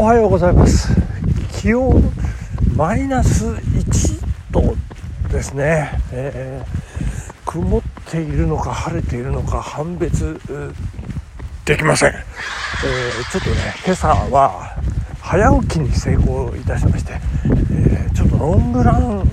おはようございます。気温マイナス1度ですね、えー、曇っているのか晴れているのか判別できません、えー、ちょっとね今朝は早起きに成功いたしまして、えー、ちょっとロングラン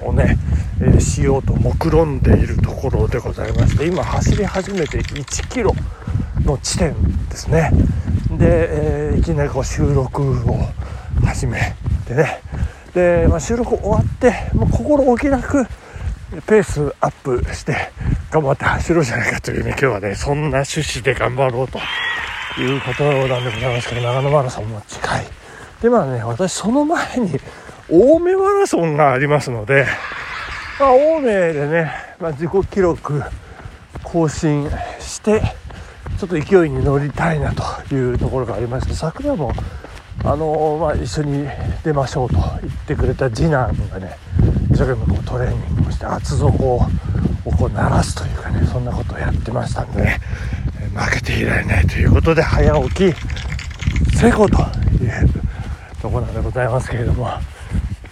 をね、え、しようと目論んでいるところでございまして今走り始めて1キロの地点ですね。で、えー、いきなりこう収録を始めてね。で、まあ、収録終わってもう心置きなくペースアップして頑張って走ろうじゃないかというね今日はねそんな趣旨で頑張ろうということなんでございますけど長野マラソンも近い。でまあね私その前に青梅マラソンがありますので、まあ、青梅でね、まあ、自己記録更新してちょっと勢いに乗りたいなというところがありまして昨夜もあのまあ、一緒に出ましょうと言ってくれた次男がね一生懸命こうトレーニングをして厚底をこう鳴らすというかねそんなことをやってましたんでね負けていられないということで早起き成功というところなんでございますけれども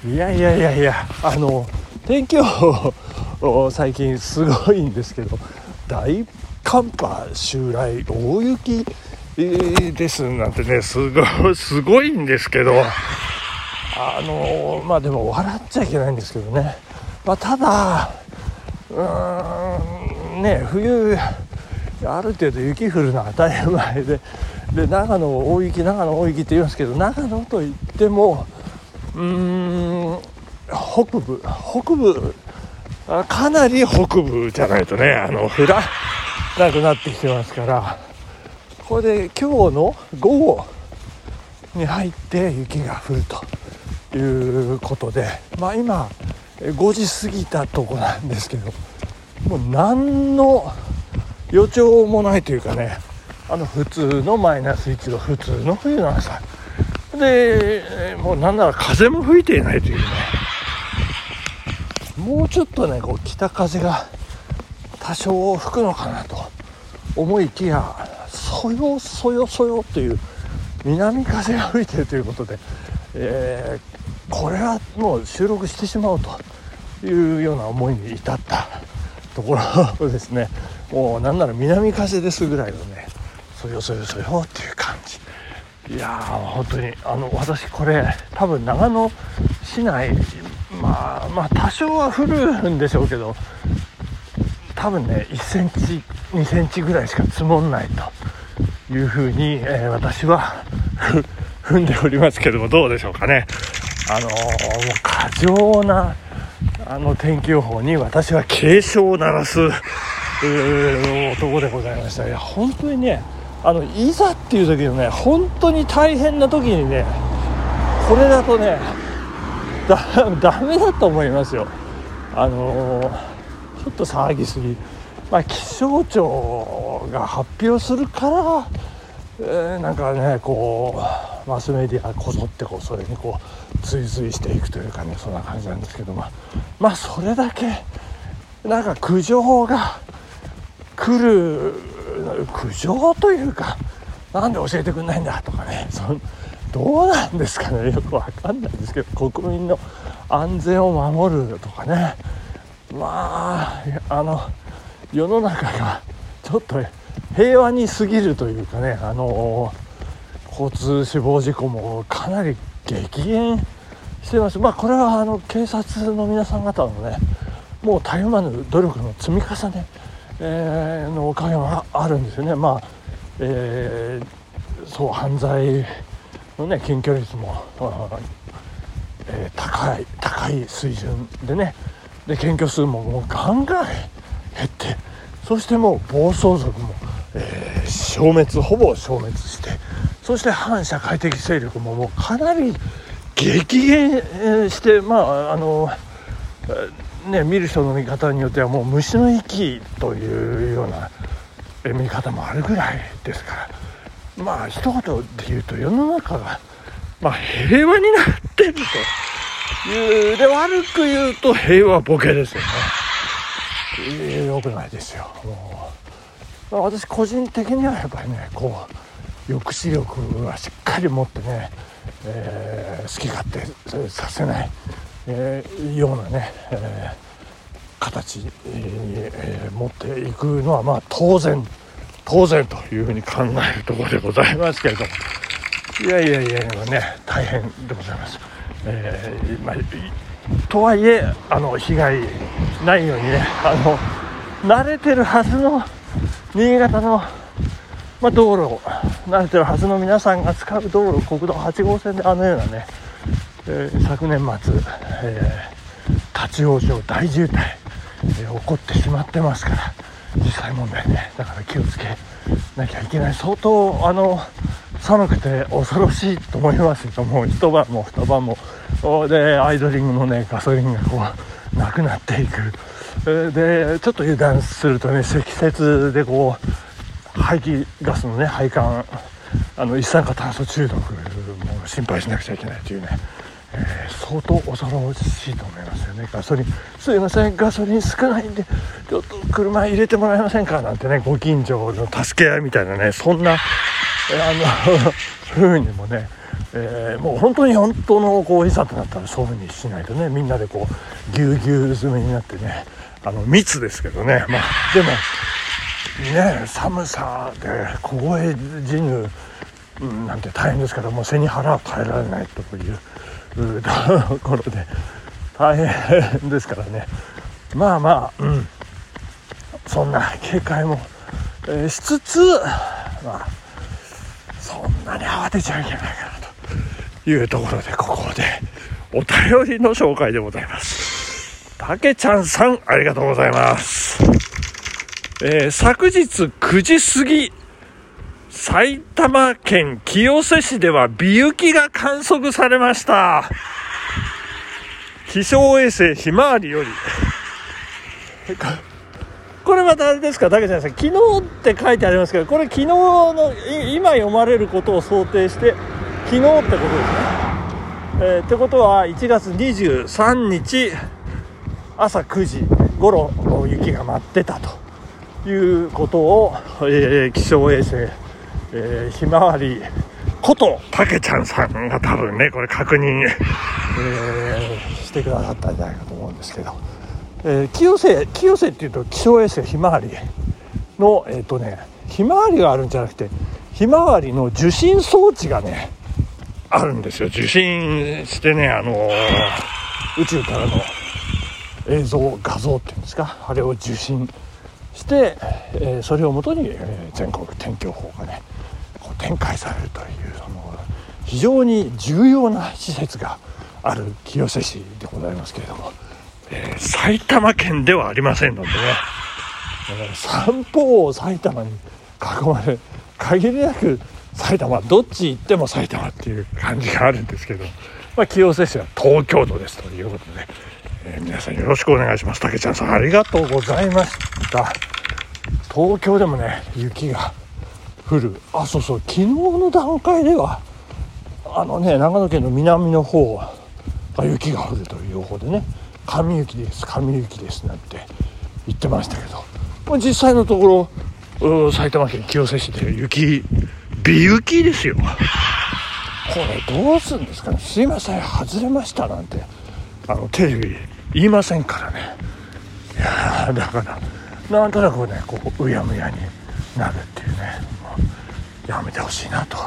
いやいやいやいやあの天気予報最近すごいんですけど大寒波襲来大雪？ですなんてねすご すごいんですけど。あのまあでも笑っちゃいけないんですけどね、まあ、ただうーんね冬ある程度雪降るのは当たり前で。で長野大雪長野大雪って言いますけど長野といってもうーん北部北部かなり北部じゃないとねあの降らなくなってきてますからこれで今日の午後に入って雪が降るということでまあ今5時過ぎたとこなんですけどもう何の予兆もないというかねあの普通のマイナス1度普通の冬の朝。でもうなんなら風も吹いていないというね。もうちょっとねこう北風が多少吹くのかなと思いきやそよそよそよという南風が吹いてるということで、えー、これはもう収録してしまおうというような思いに至ったところですね。もうなんなら南風ですぐらいのねそよそよそよっていう感じ。いやー本当にあの私これ多分長野市内まあまあ多少は降るんでしょうけど多分ね1センチ2センチぐらいしか積もんないというふうに、えー、私は 踏んでおりますけどもどうでしょうかね。あのー、もう過剰なあの天気予報に私は警鐘を鳴らす男でございました。いや本当にねあのいざっていう時のね本当に大変な時にねこれだとねだダメだと思いますよ。あのーちょっと騒ぎすぎ、まあ、気象庁が発表するから、えー、なんかねこうマスメディアこぞってこうそれにこう追随していくというかねそんな感じなんですけどまあまあそれだけなんか苦情が来る苦情というかなんで教えてくんないんだとかねそどうなんですかねよくわかんないんですけど国民の安全を守るとかね。まああの世の中がちょっと平和に過ぎるというかねあの交通死亡事故もかなり激減してます。まあこれはあの警察の皆さん方のねもうたゆまぬ努力の積み重ね、えー、のおかげがあるんですよね。まあ、えー、そう犯罪のね検挙率も、えー、高い高い水準でねで検挙数ももうガンガン減ってそしてもう暴走族も、えー、消滅ほぼ消滅してそして反社会的勢力ももうかなり激減してまああのね見る人の見方によってはもう虫の息というような見方もあるぐらいですからまあ一言で言うと世の中が、まあ、平和になってると。いうで悪く言うと平和ボケですよね。えー、よくないですよ。もう私個人的にはやっぱりねこう抑止力はしっかり持ってね、えー、好き勝手させない、えー、ようなね、えー、形に、えー、持っていくのはまあ当然当然というふうに考えるところでございますけれどもいやいやいやね大変でございます。えーまあ、とはいえあの被害ないようにねあの慣れてるはずの新潟の、まあ、道路慣れてるはずの皆さんが使う道路国道8号線であのようなね、えー、昨年末、えー、立ち往生大渋滞、えー、起こってしまってますから実際問題ねだから気をつけなきゃいけない。相当あの寒くて恐ろしいと思います。けども一晩も二晩もでアイドリングのねガソリンがこうなくなっていくでちょっと油断するとね積雪でこう排気ガスのね配管あの一酸化炭素中毒も心配しなくちゃいけないというね、えー、相当恐ろしいと思いますよねガソリンすいませんガソリン少ないんでちょっと車入れてもらえませんかなんてねご近所の助け合いみたいなねそんなあの風にもねえー、もう本当に本当のこういざとなったらそういうふうにしないとねみんなでこうぎゅうぎゅう詰めになってねあの密ですけどね。まあでもね寒さで凍え死ぬなんて大変ですからもう背に腹は変えられないというところで大変ですからね。まあまあ、うん、そんな警戒も、えー、しつつまあそんなに慌てちゃいけないかなというところでここでお便りの紹介でございます。たけちゃんさんありがとうございます。えー、昨日9時過ぎ埼玉県清瀬市では美雪が観測されました。気象衛星ひまわりより。これまたあれですか、だけじゃないですか、昨日って書いてありますけど、これ、昨日の今読まれることを想定して、昨日ってことですね。えー、ってことは、1月23日朝9時ごろ雪が舞ってたということを、えー、気象衛星、えー、ひまわりことたけちゃんさんが多分ねこれ確認、えー、してくださったんじゃないかと思うんですけど。えー、清瀬清瀬っていうと気象衛星ひまわりのえっ、ー、とねひまわりがあるんじゃなくてひまわりの受信装置がねあるんですよ受信してねあのー、宇宙からの映像画像っていうんですか？あれを受信して、えー、それをもとに、えー、全国天気予報がねこう展開されるというその非常に重要な施設がある清瀬市でございますけれども。えー、埼玉県ではありませんのでね、えー、三方を埼玉に囲まれ限りなく埼玉どっち行っても埼玉っていう感じがあるんですけど、まあ、清瀬市は東京都ですということで、えー、皆さんよろしくお願いします。竹ちゃんさんありがとうございました。東京でもね雪が降る。あそうそう昨日の段階ではあのね長野県の南の方が雪が降るという予報でね神雪です神雪ですなんて言ってましたけど実際のところ埼玉県清瀬市で雪美雪ですよ。これどうするんですかね。すいません外れましたなんて。あのテレビ言いませんからね。いやだからなんとなくねこううやむやになるっていうね。やめてほしいなと。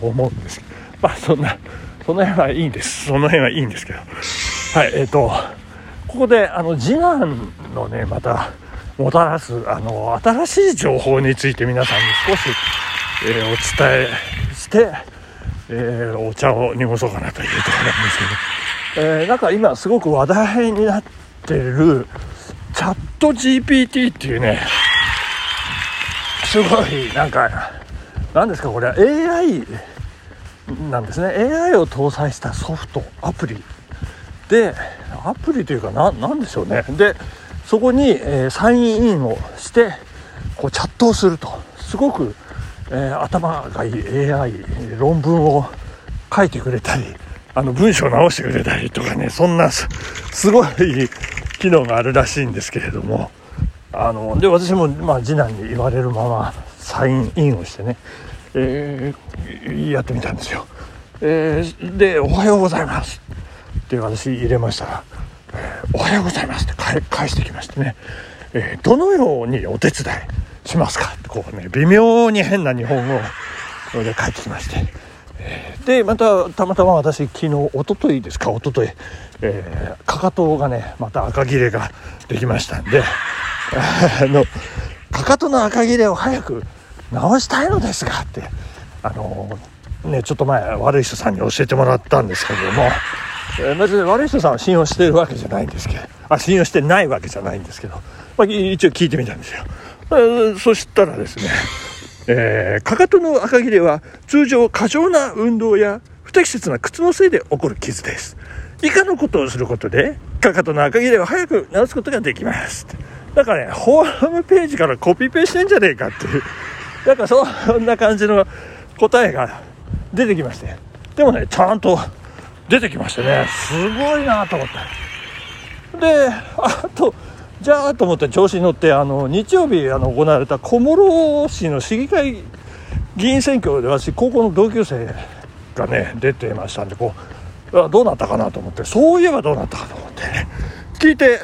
思うんですけど。まあそんなその辺はいいんです。その辺はいいんですけど。はいえっ、ー、とここであの次男のねまたもたらすあの新しい情報について皆さんに少し、えー、お伝えして、えー、お茶を濁そうかなというところなんですけど、えー、なんか今すごく話題になってるチャット GPT っていうねすごいなんか何ですかこれは AI なんですね。AI を搭載したソフトアプリでアプリというかな何でしょうね。でそこに、えー、サインインをしてこうチャットをすると。すごく、えー、頭がいい AI 論文を書いてくれたりあの文章を直してくれたりとかねそんなすごい機能があるらしいんですけれども。あので私も、まあ、次男に言われるままサインインをしてね、えー、やってみたんですよ、えー、で「おはようございます」って私入れましたら「、おはようございます」って返してきましてね、どのようにお手伝いしますか？ってこうね微妙に変な日本語で帰ってきましてでまたたまたま私昨日一昨日ですか？一昨日えー、かかとがねまた赤切れができましたんであのかかとの赤切れを早く直したいのですがってあのねちょっと前悪い人さんに教えてもらったんですけども、別に悪い人さんは信用してるわけじゃないんですけど。あ信用してないわけじゃないんですけど、まあ、一応聞いてみたんですよ、そしたらですねえー、かかとの赤切れは通常過剰な運動や不適切な靴のせいで起こる傷です。以下のことをすることでかかとの赤切れを早く直すことができますだからねホームページからコピペしてんじゃねえかっていう。なんかそんな感じの答えが出てきまして。でもねちゃんと出てきましてね。すごいなと思ったであとじゃあと思って調子に乗ってあの日曜日あの行われた小諸市の市議会議員選挙で私高校の同級生がね出てましたんでこうどうなったかなと思ってそういえばどうなったかと思って、ね、聞いて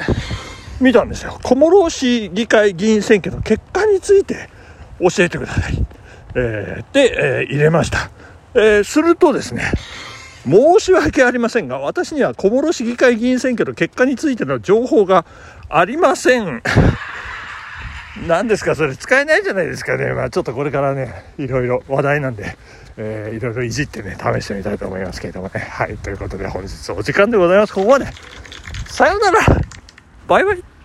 みたんですよ。小諸市議会議員選挙の結果について教えてください、えー、で、えー、入れました、えー、するとですね申し訳ありませんが私には小諸市議会議員選挙の結果についての情報がありません 何ですかそれ使えないじゃないですかねまあちょっとこれからねいろいろ話題なんでえー、いろいろいじってね、試してみたいと思いますけれどもね。はい、ということで本日お時間でございます。ここまで。さようならバイバイ